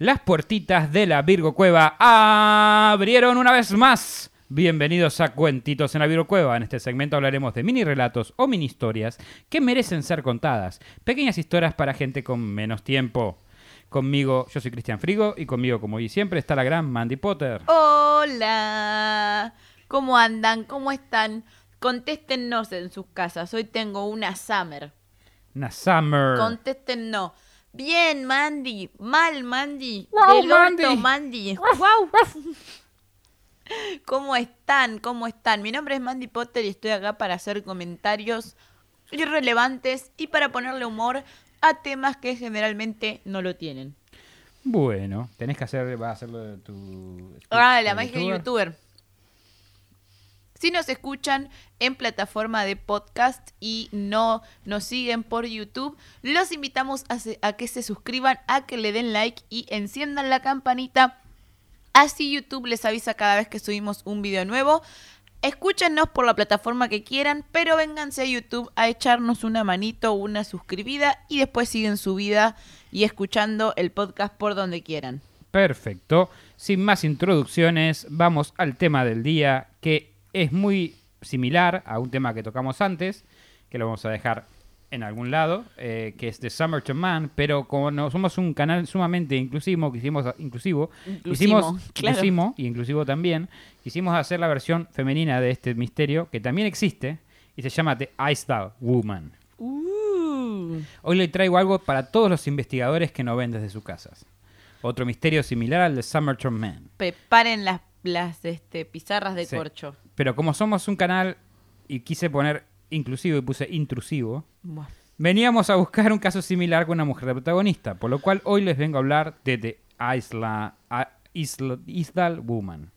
Las puertitas de la Virgo Cueva abrieron una vez más. Bienvenidos a Cuentitos en la Virgo Cueva. En este segmento hablaremos de mini relatos o mini historias que merecen ser contadas. Pequeñas historias para gente con menos tiempo. Conmigo, yo soy Cristian Frigo y conmigo, como hoy siempre, está la gran Mandy Potter. Hola, ¿cómo andan? ¿Cómo están? Contéstennos en sus casas. Hoy tengo una Summer. Una Summer. Contéstennos. Bien, Mandy. Mal, Mandy. Wow, Del orto, Mandy. Mandy. Wow. ¿Cómo están? ¿Cómo están? Mi nombre es Mandy Potter y estoy acá para hacer comentarios irrelevantes y para ponerle humor a temas que generalmente no lo tienen. Bueno, tenés que hacer, va a hacerlo de tu... Ah, la magia de youtuber. youtuber. Si nos escuchan en plataforma de podcast y no nos siguen por YouTube, los invitamos a, que se suscriban, a que le den like y enciendan la campanita. Así YouTube les avisa cada vez que subimos un video nuevo. Escúchenos por la plataforma que quieran, pero vénganse a YouTube a echarnos una manito, una suscribida y después siguen su vida y escuchando el podcast por donde quieran. Perfecto. Sin más introducciones, vamos al tema del día, que es muy similar a un tema que tocamos antes, que lo vamos a dejar en algún lado, eh, que es The Summer to Man, pero como no somos un canal sumamente inclusivo, quisimos, inclusivo, Inclusivo, quisimos, claro. inclusimo y inclusivo también, quisimos hacer la versión femenina de este misterio, que también existe, y se llama The Ice Doll Woman. Uh. Hoy le traigo algo para todos los investigadores que no ven desde sus casas. Otro misterio similar al de Summerton Man. preparen las, las este, pizarras de Sí. corcho. Pero como somos un canal y quise poner inclusivo y puse intrusivo, veníamos a buscar un caso similar con una mujer de protagonista, por lo cual hoy les vengo a hablar de The Isla, a- Isla- Isdal Woman.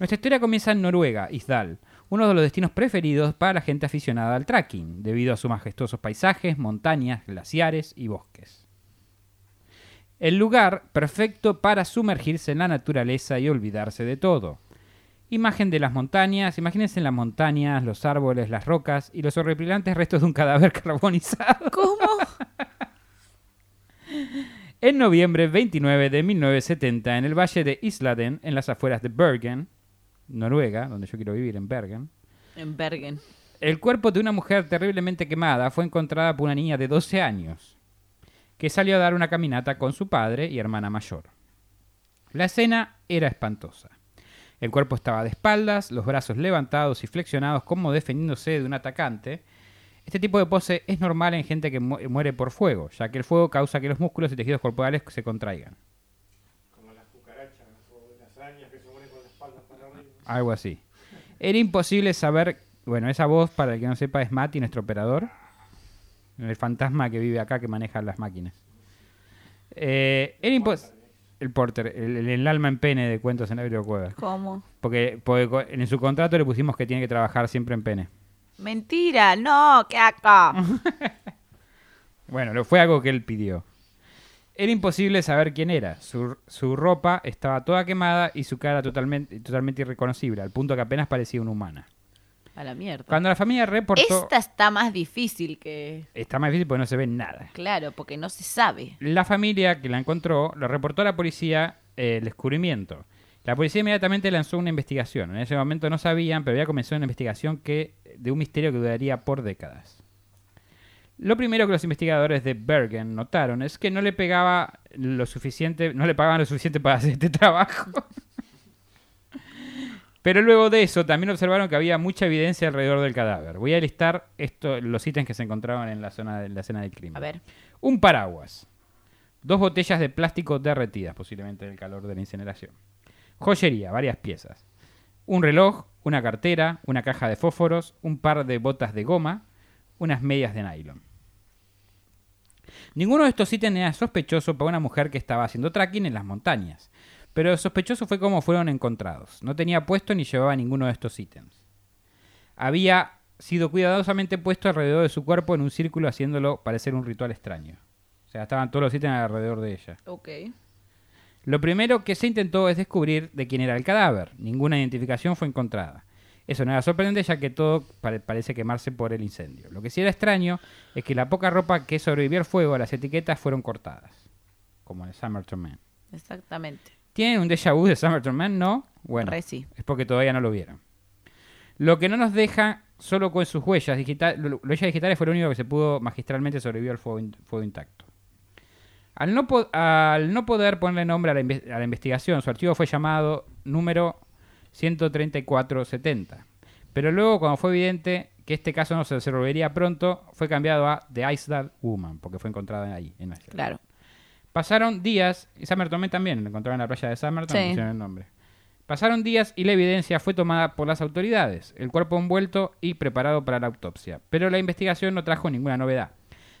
Nuestra historia comienza en Noruega, Isdal, uno de los destinos preferidos para la gente aficionada al trekking, debido a sus majestuosos paisajes, montañas, glaciares y bosques. El lugar perfecto para sumergirse en la naturaleza y olvidarse de todo. Imagen de las montañas, imagínense las montañas, los árboles, las rocas y los horripilantes restos de un cadáver carbonizado. ¿Cómo? En noviembre 29 de 1970, en el valle de Isladen, en las afueras de Bergen, Noruega, donde yo quiero vivir, en Bergen, En Bergen. el cuerpo de una mujer terriblemente quemada fue encontrada por una niña de 12 años, que salió a dar una caminata con su padre y hermana mayor. La escena era espantosa. El cuerpo estaba de espaldas, los brazos levantados y flexionados como defendiéndose de un atacante. Este tipo de pose es normal en gente que mu- muere por fuego, ya que el fuego causa que los músculos y tejidos corporales se contraigan. Algo así. Era imposible saber. Bueno, esa voz, para el que no sepa, es Mati, nuestro operador. El fantasma que vive acá que maneja las máquinas. Eh, era imposible. El porter, el, el- alma en pene de cuentos en la Cueva. ¿Cómo? Porque, porque en su contrato le pusimos que tiene que trabajar siempre en pene. Mentira, no, ¿qué acá? Bueno, lo- fue algo que él pidió. Era imposible saber quién era. Su, su ropa estaba toda quemada y su cara totalmente, totalmente irreconocible, al punto que apenas parecía una humana. A la mierda. Cuando la familia reportó... Esta está más difícil que... Está más difícil porque no se ve nada. Claro, porque no se sabe. La familia que la encontró lo reportó a la policía eh, el descubrimiento. La policía inmediatamente lanzó una investigación. En ese momento no sabían, pero había comenzado una investigación que, de un misterio que duraría por décadas. Lo primero que los investigadores de Bergen notaron es que no le pegaba lo suficiente, no le pagaban lo suficiente para hacer este trabajo. Pero luego de eso también observaron que había mucha evidencia alrededor del cadáver. Voy a listar esto, los ítems que se encontraban en la zona de la escena del crimen. A ver. Un paraguas. Dos botellas de plástico derretidas, posiblemente del calor de la incineración. Joyería, varias piezas. Un reloj, una cartera, una caja de fósforos, un par de botas de goma, unas medias de nylon. Ninguno de estos ítems era sospechoso para una mujer que estaba haciendo trekking en las montañas. Pero sospechoso fue cómo fueron encontrados. No tenía puesto ni llevaba ninguno de estos ítems. Había sido cuidadosamente puesto alrededor de su cuerpo en un círculo haciéndolo parecer un ritual extraño. O sea, estaban todos los ítems alrededor de ella. Ok. Lo primero que se intentó es descubrir de quién era el cadáver. Ninguna identificación fue encontrada. Eso no era sorprendente ya que todo pare- parece quemarse por el incendio. Lo que sí era extraño es que la poca ropa que sobrevivió al fuego, las etiquetas fueron cortadas. Como en el Summerton Man. Exactamente. ¿Tienen un déjà vu de Summerton Man? No. Bueno, Re sí. es porque todavía no lo vieron. Lo que no nos deja solo con sus huellas digitales, las huellas digitales fue lo único que se pudo magistralmente sobrevivir al fuego, in- fuego intacto. Al no, po- al no poder ponerle nombre a la, inve- a la investigación, su archivo fue llamado número 13470. Pero luego, cuando fue evidente que este caso no se resolvería pronto, fue cambiado a The Isdal Woman, porque fue encontrada ahí, en Iceland. Claro. Pasaron días, y Summerton también, lo encontraron en la playa de Summerton, Sí. pusieron el nombre. Pasaron días y la evidencia fue tomada por las autoridades, el cuerpo envuelto y preparado para la autopsia. Pero la investigación no trajo ninguna novedad.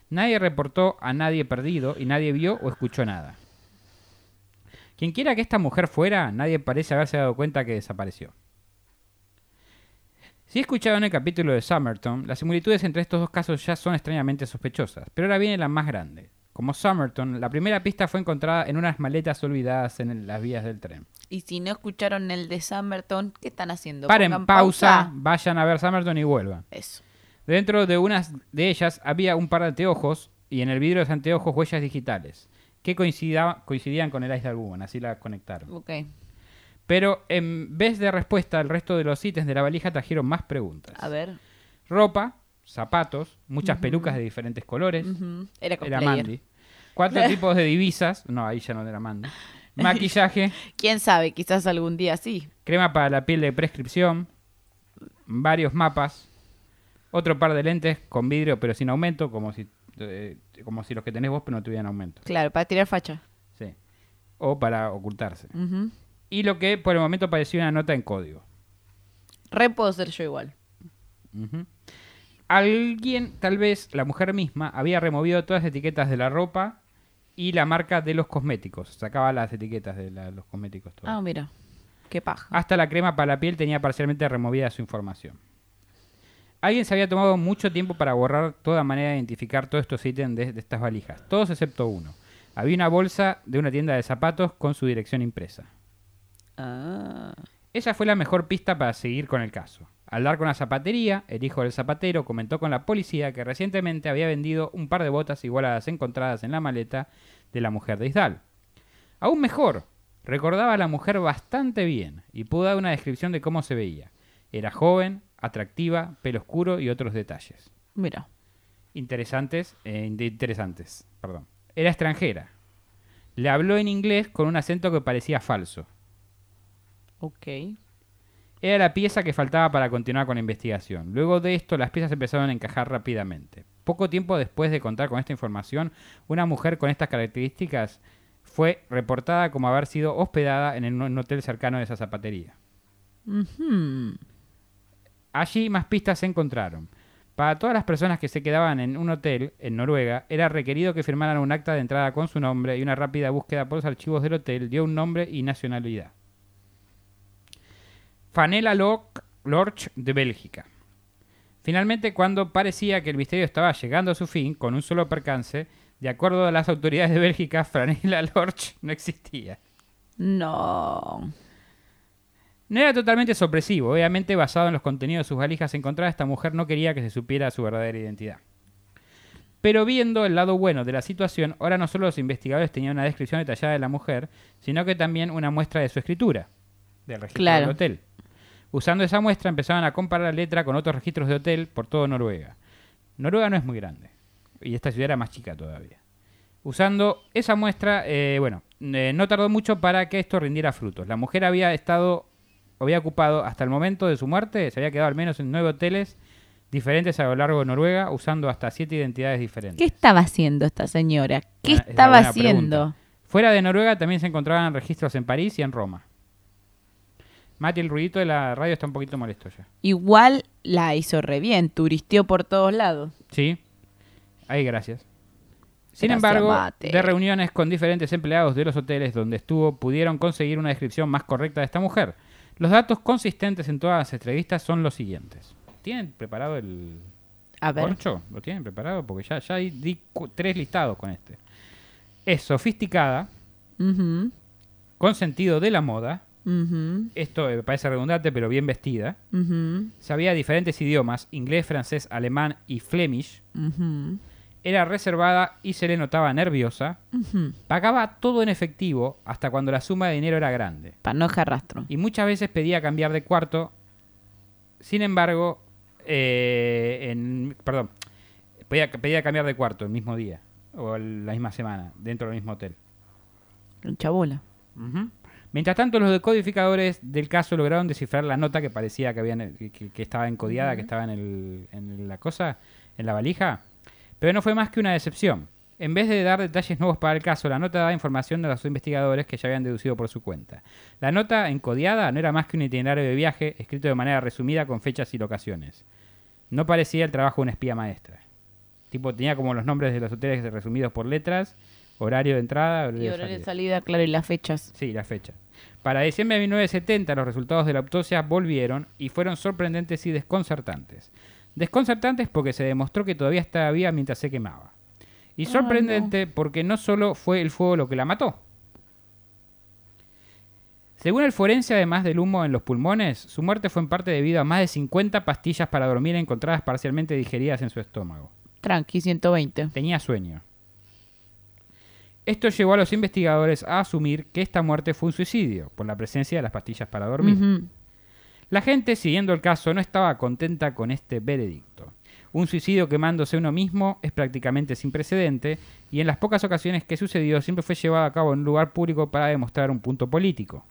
Nadie reportó a nadie perdido y nadie vio o escuchó nada. Quien quiera que esta mujer fuera, nadie parece haberse dado cuenta que desapareció. Si escucharon el capítulo de Summerton, las similitudes entre estos dos casos ya son extrañamente sospechosas, pero ahora viene la más grande. Como Summerton, la primera pista fue encontrada en unas maletas olvidadas en el- las vías del tren. Y si no escucharon el de Summerton, ¿qué están haciendo? Paren pausa, vayan a ver Summerton y vuelvan. Eso. Dentro de unas de ellas había un par de anteojos y en el vidrio de los anteojos huellas digitales que coincidaba- coincidían con el Ice de Woman, así la conectaron. Ok. Pero en vez de respuesta, el resto de los ítems de la valija trajeron más preguntas. A ver. Ropa, zapatos, muchas pelucas de diferentes colores. Ujú. Era Era cosplayer. Mandy. Cuatro tipos de divisas. No, ahí ya no era Mandy. Maquillaje, ¿Quién sabe? Quizás algún día sí. crema para la piel de prescripción, varios mapas, otro par de lentes con vidrio pero sin aumento, como si, eh, como si los que tenés vos pero no tuvieran aumento. Claro, para tirar facha. Sí. O para ocultarse. Y lo que por el momento parecía una nota en código. Re puedo ser yo igual. Alguien, tal vez la mujer misma, había removido todas las etiquetas de la ropa y la marca de los cosméticos. Sacaba las etiquetas de la- los cosméticos. todas. Ah, mira. Qué paja. Hasta la crema para la piel tenía parcialmente removida su información. Alguien se había tomado mucho tiempo para borrar toda manera de identificar todos estos ítems de, de estas valijas. Todos excepto uno. Había una bolsa de una tienda de zapatos con su dirección impresa. Ah. Esa fue la mejor pista para seguir con el caso. Al dar con la zapatería, el hijo del zapatero comentó con la policía que recientemente había vendido un par de botas igual a las encontradas en la maleta de la mujer de Isdal. Aún mejor, recordaba a la mujer bastante bien y pudo dar una descripción de cómo se veía. Era joven, atractiva, pelo oscuro y otros detalles. Mira. Interesantes, eh, interesantes, perdón. Era extranjera. Le habló en inglés con un acento que parecía falso. Ok. Era la pieza que faltaba para continuar con la investigación. Luego de esto, las piezas empezaron a encajar rápidamente. Poco tiempo después de contar con esta información, una mujer con estas características fue reportada como haber sido hospedada en un hotel cercano de esa zapatería. Ujú. Allí más pistas se encontraron. Para todas las personas que se quedaban en un hotel en Noruega, era requerido que firmaran un acta de entrada con su nombre y una rápida búsqueda por los archivos del hotel dio un nombre y nacionalidad. Fanela Lorch de Bélgica. Finalmente, cuando parecía que el misterio estaba llegando a su fin, con un solo percance, de acuerdo a las autoridades de Bélgica, Franela Lorch no existía. No. No era totalmente sorpresivo, obviamente basado en los contenidos de sus valijas encontradas, esta mujer no quería que se supiera su verdadera identidad. Pero viendo el lado bueno de la situación, ahora no solo los investigadores tenían una descripción detallada de la mujer, sino que también una muestra de su escritura, del registro Claro. del hotel. Usando esa muestra empezaron a comparar la letra con otros registros de hotel por todo Noruega. Noruega no es muy grande, y esta ciudad era más chica todavía. Usando esa muestra, eh, bueno, eh, no tardó mucho para que esto rindiera frutos. La mujer había estado, había ocupado hasta el momento de su muerte, se había quedado al menos en nueve hoteles diferentes a lo largo de Noruega, usando hasta siete identidades diferentes. ¿Qué estaba haciendo esta señora? ¿Qué una estaba haciendo? pregunta. Fuera de Noruega también se encontraban registros en París y en Roma. Mati, el ruidito de la radio está un poquito molesto ya. Igual la hizo re bien, turisteó por todos lados. Sí. Ahí, gracias. Sin Gracias, embargo, Mate. de reuniones con diferentes empleados de los hoteles donde estuvo, pudieron conseguir una descripción más correcta de esta mujer. Los datos consistentes en todas las entrevistas son los siguientes. ¿Tienen preparado el A ver. corcho? ¿Lo tienen preparado? Porque ya, ya di tres listados con este. Es sofisticada, con sentido de la moda. Esto eh, parece redundante, pero bien vestida. Sabía diferentes idiomas, inglés, francés, alemán y flemish. era reservada y se le notaba nerviosa, pagaba todo en efectivo hasta cuando la suma de dinero era grande. Para no dejar rastro. Y muchas veces pedía cambiar de cuarto. Sin embargo, eh, en, perdón, pedía, pedía cambiar de cuarto el mismo día o el- la misma semana dentro del mismo hotel. Un chabola. Mientras tanto, los decodificadores del caso lograron descifrar la nota que parecía que, habían, que, estaba encodiada, que estaba en, el- en la cosa, en la valija. Pero no fue más que una decepción. En vez de dar detalles nuevos para el caso, la nota daba información de los investigadores que ya habían deducido por su cuenta. La nota encodiada no era más que un itinerario de viaje escrito de manera resumida con fechas y locaciones. No parecía el trabajo de una espía maestra. Tipo, tenía como los nombres de los hoteles resumidos por letras, horario de entrada, horario Y horario de salida. salida, claro, y las fechas. Sí, la fecha. Para diciembre de 1970 los resultados de la autopsia volvieron y fueron sorprendentes y desconcertantes. Desconcertantes porque se demostró que todavía estaba viva mientras se quemaba. Y sorprendente porque no solo fue el fuego lo que la mató. Según el forense, además del humo en los pulmones, su muerte fue en parte debido a más de 50 pastillas para dormir encontradas parcialmente digeridas en su estómago. Tranqui, 120. Tenía sueño. Esto llevó a los investigadores a asumir que esta muerte fue un suicidio por la presencia de las pastillas para dormir. La gente, siguiendo el caso, no estaba contenta con este veredicto. Un suicidio quemándose uno mismo es prácticamente sin precedente y en las pocas ocasiones que sucedió siempre fue llevado a cabo en un lugar público para demostrar un punto político.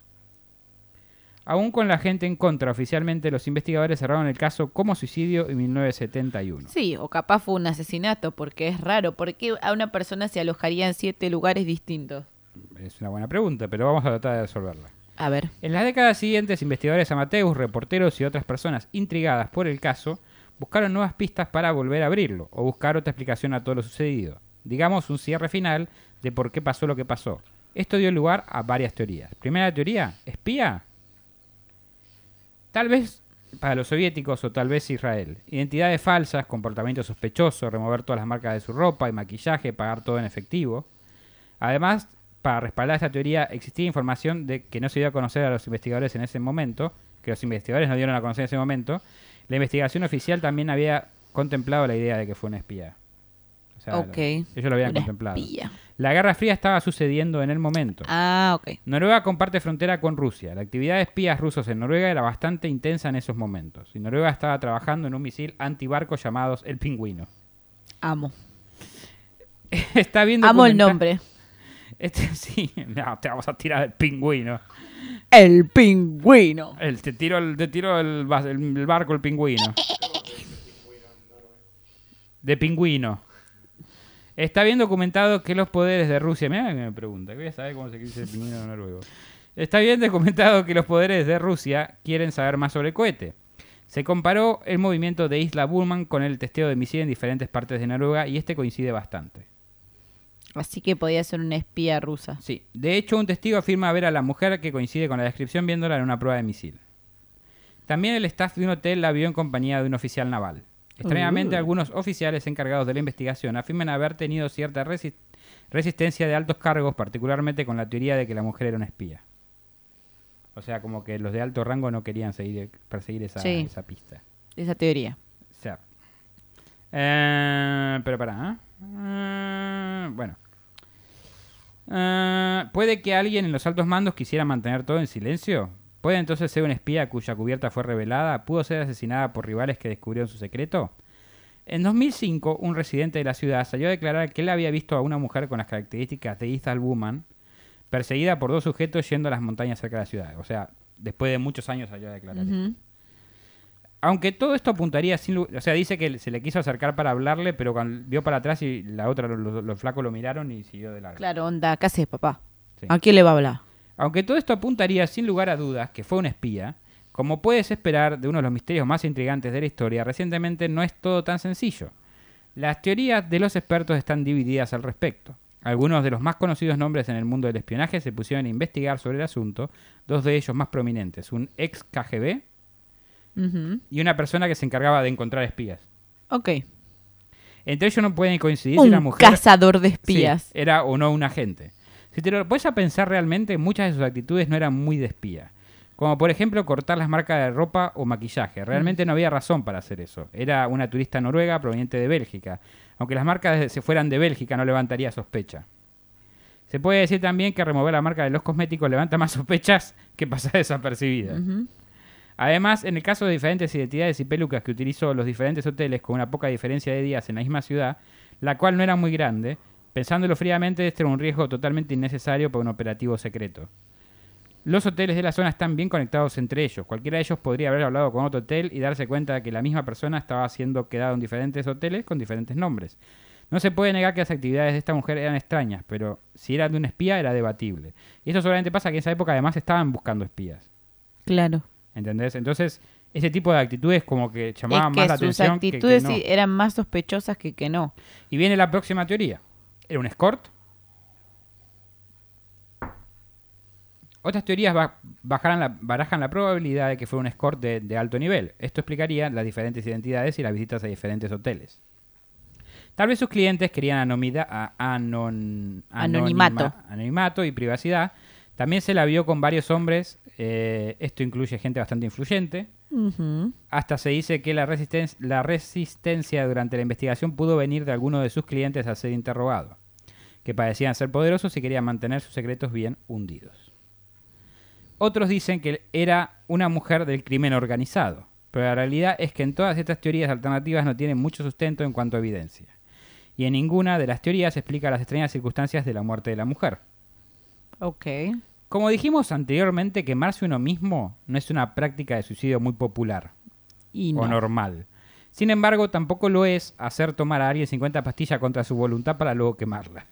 Aún con la gente en contra, oficialmente los investigadores cerraron el caso como suicidio en 1971. Sí, o capaz fue un asesinato, porque es raro. ¿Por qué a una persona se alojaría en siete lugares distintos? Es una buena pregunta, pero vamos a tratar de resolverla. A ver. En las décadas siguientes, investigadores amateurs, reporteros y otras personas intrigadas por el caso buscaron nuevas pistas para volver a abrirlo o buscar otra explicación a todo lo sucedido. Digamos, un cierre final de por qué pasó lo que pasó. Esto dio lugar a varias teorías. Primera teoría, espía. Tal vez para los soviéticos o tal vez Israel. Identidades falsas, comportamiento sospechoso, remover todas las marcas de su ropa y maquillaje, pagar todo en efectivo. Además, para respaldar esta teoría, existía información de que no se dio a conocer a los investigadores en ese momento, que los investigadores no dieron a conocer en ese momento. La investigación oficial también había contemplado la idea de que fue una espía. O sea, lo- ellos lo habían Una contemplado. espía. La Guerra Fría estaba sucediendo en el momento. Ah, ok. Noruega comparte frontera con Rusia. La actividad de espías rusos en Noruega era bastante intensa en esos momentos. Y Noruega estaba trabajando en un misil antibarco llamados el Pingüino. Amo. Está bien Amo el nombre. Este, sí, no, te vamos a tirar el pingüino. El pingüino. El- te tiro, el, te tiro el- el barco, el pingüino. De pingüino. Está bien documentado que los poderes de Rusia. Mira que me pregunta, que voy a saber cómo se dice el pingüino noruego. Está bien documentado que los poderes de Rusia quieren saber más sobre el cohete. Se comparó el movimiento de Isla Burman con el testeo de misiles en diferentes partes de Noruega y este coincide bastante. Así que podía ser una espía rusa. Sí, de hecho un testigo afirma ver a la mujer que coincide con la descripción viéndola en una prueba de misil. También el staff de un hotel la vio en compañía de un oficial naval. Extrañamente, Uh. algunos oficiales encargados de la investigación afirman haber tenido cierta resi- resistencia de altos cargos, particularmente con la teoría de que la mujer era una espía. O sea, como que los de alto rango no querían seguir, perseguir esa, Sí. esa pista. Esa teoría. O sea, eh, pero para, ¿eh? bueno. Eh, ¿Puede que alguien en los altos mandos quisiera mantener todo en silencio? ¿Puede entonces ser una espía cuya cubierta fue revelada? ¿Pudo ser asesinada por rivales que descubrieron su secreto? En 2005, un residente de la ciudad salió a declarar que él había visto a una mujer con las características de Ethel Woman perseguida por dos sujetos yendo a las montañas cerca de la ciudad. O sea, después de muchos años salió a declarar esto. Ujú. Aunque todo esto apuntaría sin lu- O sea, dice que se le quiso acercar para hablarle, pero cuando vio para atrás y la otra, los, los- los flacos lo miraron y siguió de largo. Claro, onda, ¿qué haces, papá? Sí. ¿A quién le va a hablar? Aunque todo esto apuntaría sin lugar a dudas que fue un espía, como puedes esperar de uno de los misterios más intrigantes de la historia, recientemente no es todo tan sencillo. Las teorías de los expertos están divididas al respecto. Algunos de los más conocidos nombres en el mundo del espionaje se pusieron a investigar sobre el asunto, dos de ellos más prominentes, un ex KGB y una persona que se encargaba de encontrar espías. Ok. Entre ellos no pueden coincidir si Un la mujer cazador de espías. sí, era o no un agente. Si te lo pones a pensar realmente, muchas de sus actitudes no eran muy de espía. Como por ejemplo cortar las marcas de ropa o maquillaje. Realmente no había razón para hacer eso. Era una turista noruega proveniente de Bélgica. Aunque las marcas se fueran de Bélgica no levantaría sospecha. Se puede decir también que remover la marca de los cosméticos levanta más sospechas que pasar desapercibida. Además, en el caso de diferentes identidades y pelucas que utilizó los diferentes hoteles con una poca diferencia de días en la misma ciudad, la cual no era muy grande, pensándolo fríamente, este era un riesgo totalmente innecesario para un operativo secreto. Los hoteles de la zona están bien conectados entre ellos. Cualquiera de ellos podría haber hablado con otro hotel y darse cuenta de que la misma persona estaba siendo quedado en diferentes hoteles con diferentes nombres. No se puede negar que las actividades de esta mujer eran extrañas, pero si eran de un espía era debatible. Y esto solamente pasa que en esa época además estaban buscando espías. Claro. ¿Entendés? Entonces, ese tipo de actitudes como que llamaban es más la sus atención que- que actitudes no. eran más sospechosas que que no. Y viene la próxima teoría. ¿Era un escort? Otras teorías bajaran la- barajan la probabilidad de que fuera un escort de, de alto nivel. Esto explicaría las diferentes identidades y las visitas a diferentes hoteles. Tal vez sus clientes querían anomida- a- anon- Anonimato. anonima- anonimato y privacidad. También se la vio con varios hombres. eh, esto incluye gente bastante influyente. Hasta se dice que la, resisten- la resistencia durante la investigación pudo venir de alguno de sus clientes a ser interrogado, que parecían ser poderosos y querían mantener sus secretos bien hundidos. Otros dicen que era una mujer del crimen organizado, pero la realidad es que en todas estas teorías alternativas no tienen mucho sustento en cuanto a evidencia. Y en ninguna de las teorías explica las extrañas circunstancias de la muerte de la mujer. Ok. Como dijimos anteriormente, quemarse uno mismo no es una práctica de suicidio muy popular Y o no. normal. Sin embargo, tampoco lo es hacer tomar a alguien 50 pastillas contra su voluntad para luego quemarla.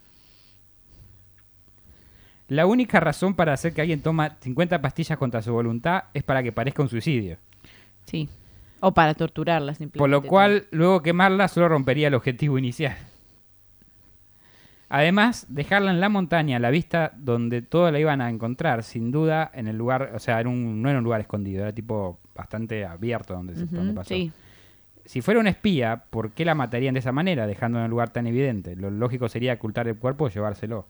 La única razón para hacer que alguien toma 50 pastillas contra su voluntad es para que parezca un suicidio. Sí. O para torturarla simplemente. Por lo cual, luego quemarla solo rompería el objetivo inicial. Además, dejarla en la montaña, a la vista donde todos la iban a encontrar, sin duda, en el lugar, o sea, en un- no era un lugar escondido, era tipo bastante abierto donde, se, donde pasó. Sí. Si fuera un espía, ¿por qué la matarían de esa manera, dejando en un lugar tan evidente? Lo lógico sería ocultar el cuerpo o llevárselo.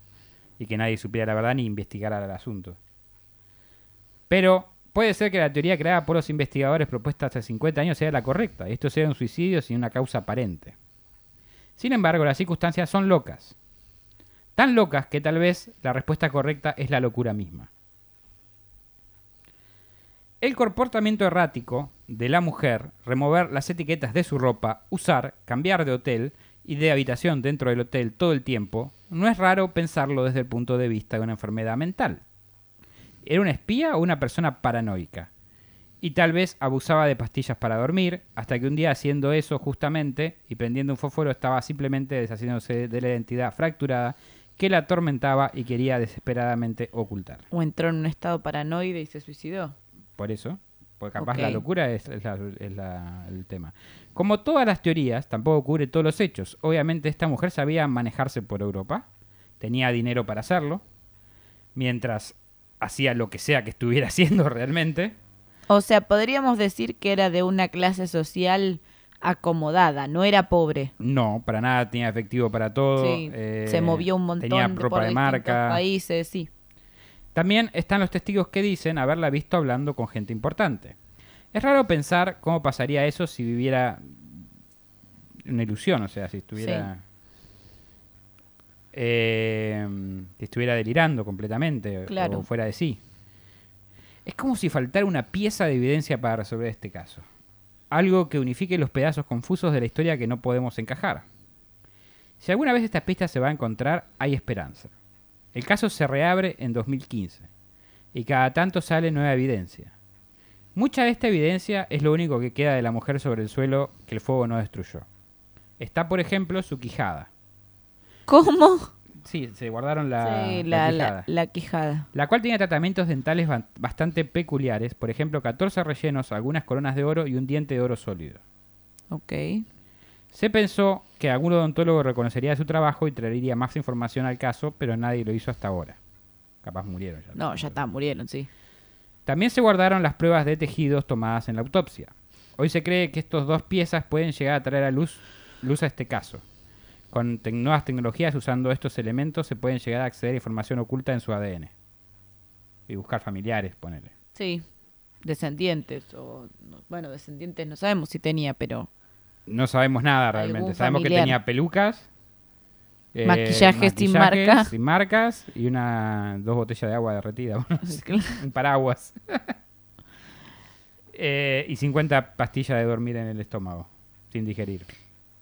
Y que nadie supiera la verdad ni investigara el asunto. Pero puede ser que la teoría creada por los investigadores propuesta hace 50 años sea la correcta. y Esto sea un suicidio sin una causa aparente. Sin embargo, las circunstancias son locas. Tan locas que tal vez la respuesta correcta es la locura misma. El comportamiento errático de la mujer, remover las etiquetas de su ropa, usar, cambiar de hotel y de habitación dentro del hotel todo el tiempo, no es raro pensarlo desde el punto de vista de una enfermedad mental. ¿Era una espía o una persona paranoica? Y tal vez abusaba de pastillas para dormir, hasta que un día haciendo eso justamente y prendiendo un fósforo estaba simplemente deshaciéndose de la identidad fracturada que la atormentaba y quería desesperadamente ocultar. O entró en un estado paranoide y se suicidó. Por eso, porque capaz la locura es, es la- es la- el tema. Como todas las teorías, tampoco cubre todos los hechos. Obviamente esta mujer sabía manejarse por Europa, tenía dinero para hacerlo, mientras hacía lo que sea que estuviera haciendo realmente. O sea, podríamos decir que era de una clase social acomodada, no era pobre. No, para nada tenía efectivo para todo. Sí, eh, se movió un montón Tenía ropa por de marca. países, sí. También están los testigos que dicen haberla visto hablando con gente importante. Es raro pensar cómo pasaría eso si viviera una ilusión, o sea, si estuviera. eh, si estuviera delirando completamente Claro. o fuera de sí. Es como si faltara una pieza de evidencia para resolver este caso. Algo que unifique los pedazos confusos de la historia que no podemos encajar. Si alguna vez esta pista se va a encontrar, hay esperanza. El caso se reabre en 2015 y cada tanto sale nueva evidencia. Mucha de esta evidencia es lo único que queda de la mujer sobre el suelo que el fuego no destruyó. Está, por ejemplo, su quijada. ¿Cómo? Sí, se guardaron la, sí, la la, quijada. la quijada. La cual tenía tratamientos dentales ba- bastante peculiares, por ejemplo, 14 rellenos, algunas coronas de oro y un diente de oro sólido. Ok. Se pensó que algún odontólogo reconocería su trabajo y traería más información al caso, pero nadie lo hizo hasta ahora. Capaz murieron ya. No, ya está, murieron, sí. También se guardaron las pruebas de tejidos tomadas en la autopsia. Hoy se cree que estos dos piezas pueden llegar a traer a luz, luz a este caso. Con nuevas tecnologías, usando estos elementos, se pueden llegar a acceder a información oculta en su ADN. Y buscar familiares, ponele. Sí. Descendientes, o. no- bueno, descendientes no sabemos si tenía, pero. No sabemos nada realmente. Sabemos familiar. que tenía pelucas. eh, Maquillajes sin marca. Sin marcas y una dos botellas de agua derretida. un paraguas. Eh, y 50 pastillas de dormir en el estómago, sin digerir.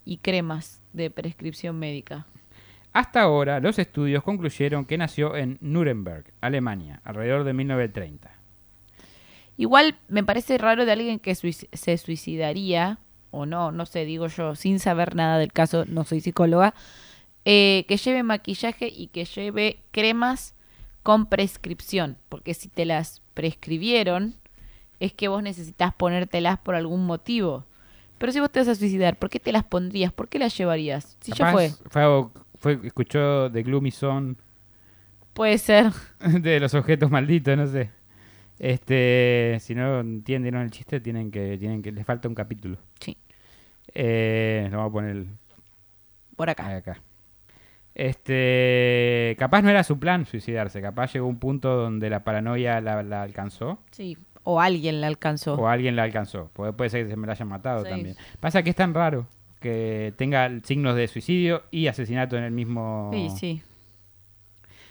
y cremas de prescripción médica. Hasta ahora, los estudios concluyeron que nació en Nuremberg, Alemania, alrededor de 1930. Igual me parece raro de alguien que se suicidaría, o no, no sé, digo yo, sin saber nada del caso, no soy psicóloga, eh, que lleve maquillaje y que lleve cremas con prescripción, porque si te las prescribieron, es que vos necesitas ponértelas por algún motivo. Pero si vos te vas a suicidar, ¿por qué te las pondrías? ¿Por qué las llevarías? Si ya fue, fue, fue- escuchó de Gloomy Zone, puede ser. de los objetos malditos, no sé. Este, si no entienden el chiste, tienen que, tienen que, les falta un capítulo. Sí, Eh, lo vamos a poner por acá. acá. Este, capaz no era su plan suicidarse, capaz llegó un punto donde la paranoia la, la alcanzó Sí, o alguien la alcanzó. o alguien la alcanzó. Puede, puede ser que se me la hayan matado Sí. también. Pasa que es tan raro que tenga signos de suicidio y asesinato en el mismo. Sí, sí.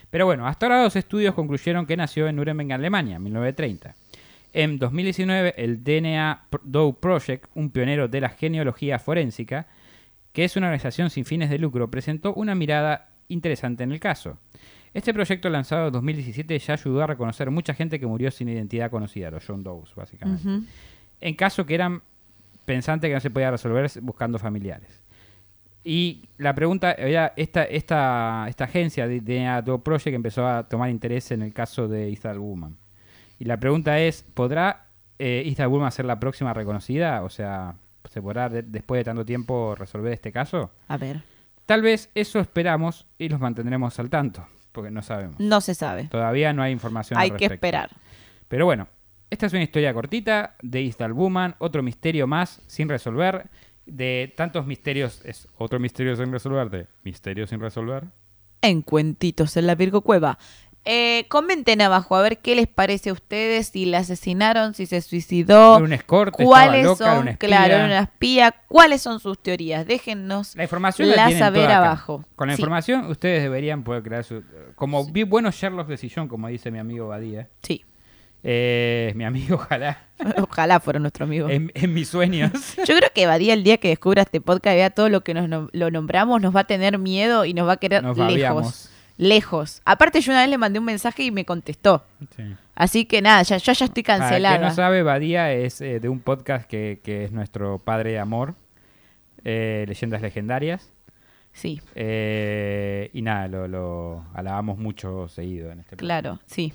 Pero bueno, hasta ahora los estudios concluyeron que nació en Nuremberg, Alemania, 1930. En 2019, el DNA Doe Project, un pionero de la genealogía forénsica, que es una organización sin fines de lucro, presentó una mirada interesante en el caso. Este proyecto lanzado en 2017 ya ayudó a reconocer mucha gente que murió sin identidad conocida, los John Does, básicamente. En caso que eran pensantes que no se podía resolver buscando familiares. Y la pregunta era, esta, esta, esta agencia de DNA Doe Project empezó a tomar interés en el caso de Isabel Woman. Y la pregunta es, ¿podrá eh, Isabel Woman ser la próxima reconocida? O sea, ¿se podrá de- después de tanto tiempo resolver este caso? A ver, Tal vez eso esperamos y los mantendremos al tanto, porque no sabemos. no se sabe. Todavía no hay información al Hay que esperar. Pero bueno, esta es una historia cortita de Isdal Woman, otro misterio más sin resolver. De tantos misterios, es otro misterio sin resolver, de misterio sin resolver. En Cuentitos en la Virgo Cueva. Eh, comenten abajo a ver qué les parece a ustedes, si la asesinaron, si se suicidó, Era un escorte, cuáles loca, era son, una espía. claro, era una espía, cuáles son sus teorías. Déjennos La información la, saber acá. abajo. Con la Sí. información ustedes deberían poder crear su... Como vi buenos Sherlock de sillón, como dice mi amigo Badía. Sí, Eh, mi amigo, ojalá, ojalá fuera nuestro amigo. en, en mis sueños. Yo creo que Badía el día que descubra este podcast y vea todo lo que nos nom- lo nombramos, nos va a tener miedo y nos va a querer Nos lejos. babiamos. Lejos. Aparte yo una vez le mandé un mensaje y me contestó. Sí. Así que nada, ya, yo ya estoy Para cancelada. el que no sabe, Badía es eh, de un podcast que, que es nuestro padre de amor, eh, Leyendas Legendarias. Sí, Eh, y nada, lo, lo alabamos mucho seguido en este podcast. claro, sí.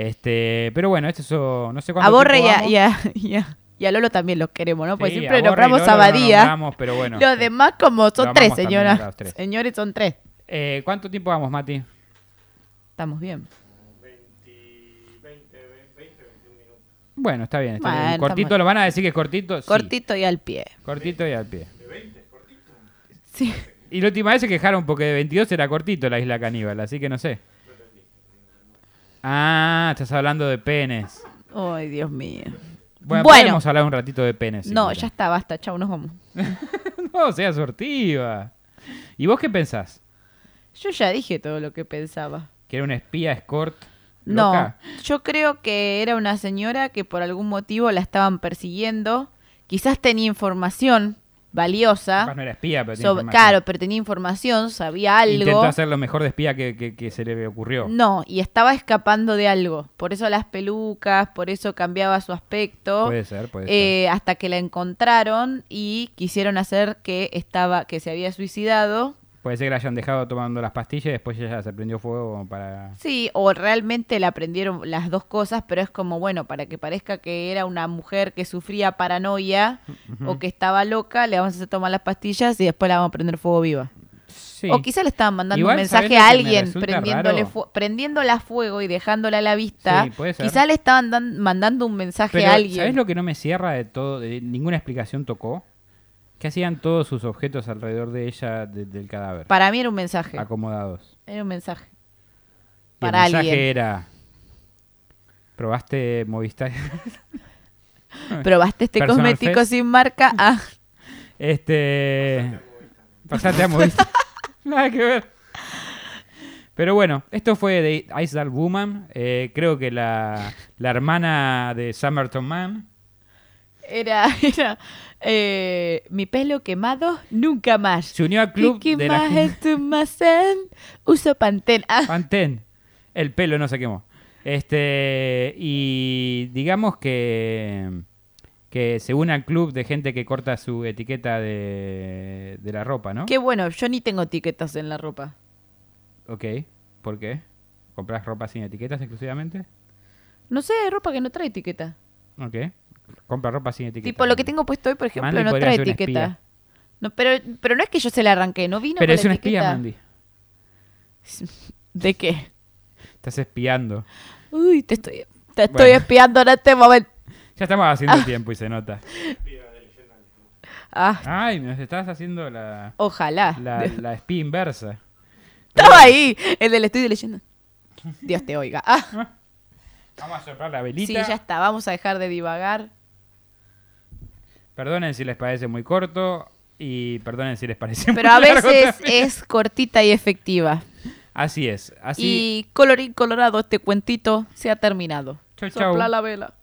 Este, pero bueno, esto eso, no sé cuánto A Borre y a, y, a, y a- y a Lolo también los queremos, ¿no? Porque Sí, siempre nombramos a Badía. nombramos, pero bueno, los sí. demás como son tres, señora. tres. Señores, son tres. Eh, ¿Cuánto tiempo vamos, Mati? Estamos bien. Bueno, está bien. Está Bueno, bien. Cortito, ¿lo van a decir que es cortito? Sí, Cortito y al pie. cortito y al pie. Sí. Y la última vez se quejaron porque de 22 era cortito la isla caníbal, así que no sé. Ah, estás hablando de penes. Ay, Dios mío. Bueno, Bueno. podemos hablar un ratito de penes. si No, ya está, basta, chau, nos vamos. No, sea sortiva. ¿Y vos qué pensás? Yo ya dije todo lo que pensaba. ¿Que era una espía escort? No, yo creo que era una señora que por algún motivo la estaban persiguiendo. Quizás tenía información valiosa. Capaz no era espía, pero tenía información. claro, pero tenía información, sabía algo. Intentó hacer lo mejor de espía que, que- que se le ocurrió. No, y estaba escapando de algo. Por eso las pelucas, por eso cambiaba su aspecto. Puede ser, puede ser. eh, hasta que la encontraron y quisieron hacer que estaba, que se había suicidado. Puede ser que la hayan dejado tomando las pastillas y después ella se prendió fuego para... Sí, o realmente la aprendieron las dos cosas, pero es como, bueno, para que parezca que era una mujer que sufría paranoia o que estaba loca, le vamos a hacer tomar las pastillas y después la vamos a prender fuego viva. Sí. O quizá le estaban mandando Igual, un mensaje ¿sabés lo a alguien prendiéndole fu- prendiéndola fuego y dejándola a la vista. Sí, puede ser. Quizá le estaban dan- mandando un mensaje Pero, a alguien. ¿sabes lo que no me cierra de todo? De ninguna explicación tocó. Que hacían todos sus objetos alrededor de ella, de- del cadáver. Para mí era un mensaje. acomodados. Era un mensaje. Y Para el mensaje alguien. era... ¿Probaste Movistar? ¿Probaste este Personal cosmético Fest. sin marca? Ah, Este. Pasate a Movistar. Nada que ver. Pero bueno, esto fue de Ice Dark Woman. Eh, creo que la, la hermana de Summerton Man. Era, era eh, mi pelo quemado, nunca más. Se unió al club ¿Qué de la más gente- es tu macén? Uso Pantene. Ah, Pantene. El pelo no se quemó. Este. Y digamos que. Que se une al club de gente que corta su etiqueta de, de la ropa, ¿no? qué bueno, yo ni tengo etiquetas en la ropa. Ok. ¿Por qué? ¿Compras ropa sin etiquetas exclusivamente? No sé, ropa que no trae etiqueta. Ok. Compra ropa sin etiqueta. Tipo, lo que tengo puesto hoy, por ejemplo, Mandy no trae etiqueta. espía. No, pero, pero no es que yo se la arranqué, no vino Pero con es la una espía, etiqueta. Mandy. ¿De qué? Estás espiando. Uy, te estoy, te estoy Bueno. espiando en este momento. Ya estamos haciendo tiempo y se nota. Ah, Ay, nos estás haciendo la, ojalá. la, la espía inversa. Estaba ahí, el del estudio leyendo. Dios te oiga. Ah, Vamos a soplar la sí, velita. ya está, vamos a dejar de divagar. Perdonen si les parece muy corto y perdonen si les parece Pero muy a largo veces también. es cortita y efectiva. Así es. Así. Y colorín colorado, este cuentito se ha terminado. Chau, chau. Sopla la vela.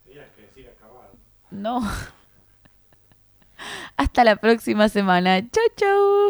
No. Hasta la próxima semana. Chau, chau.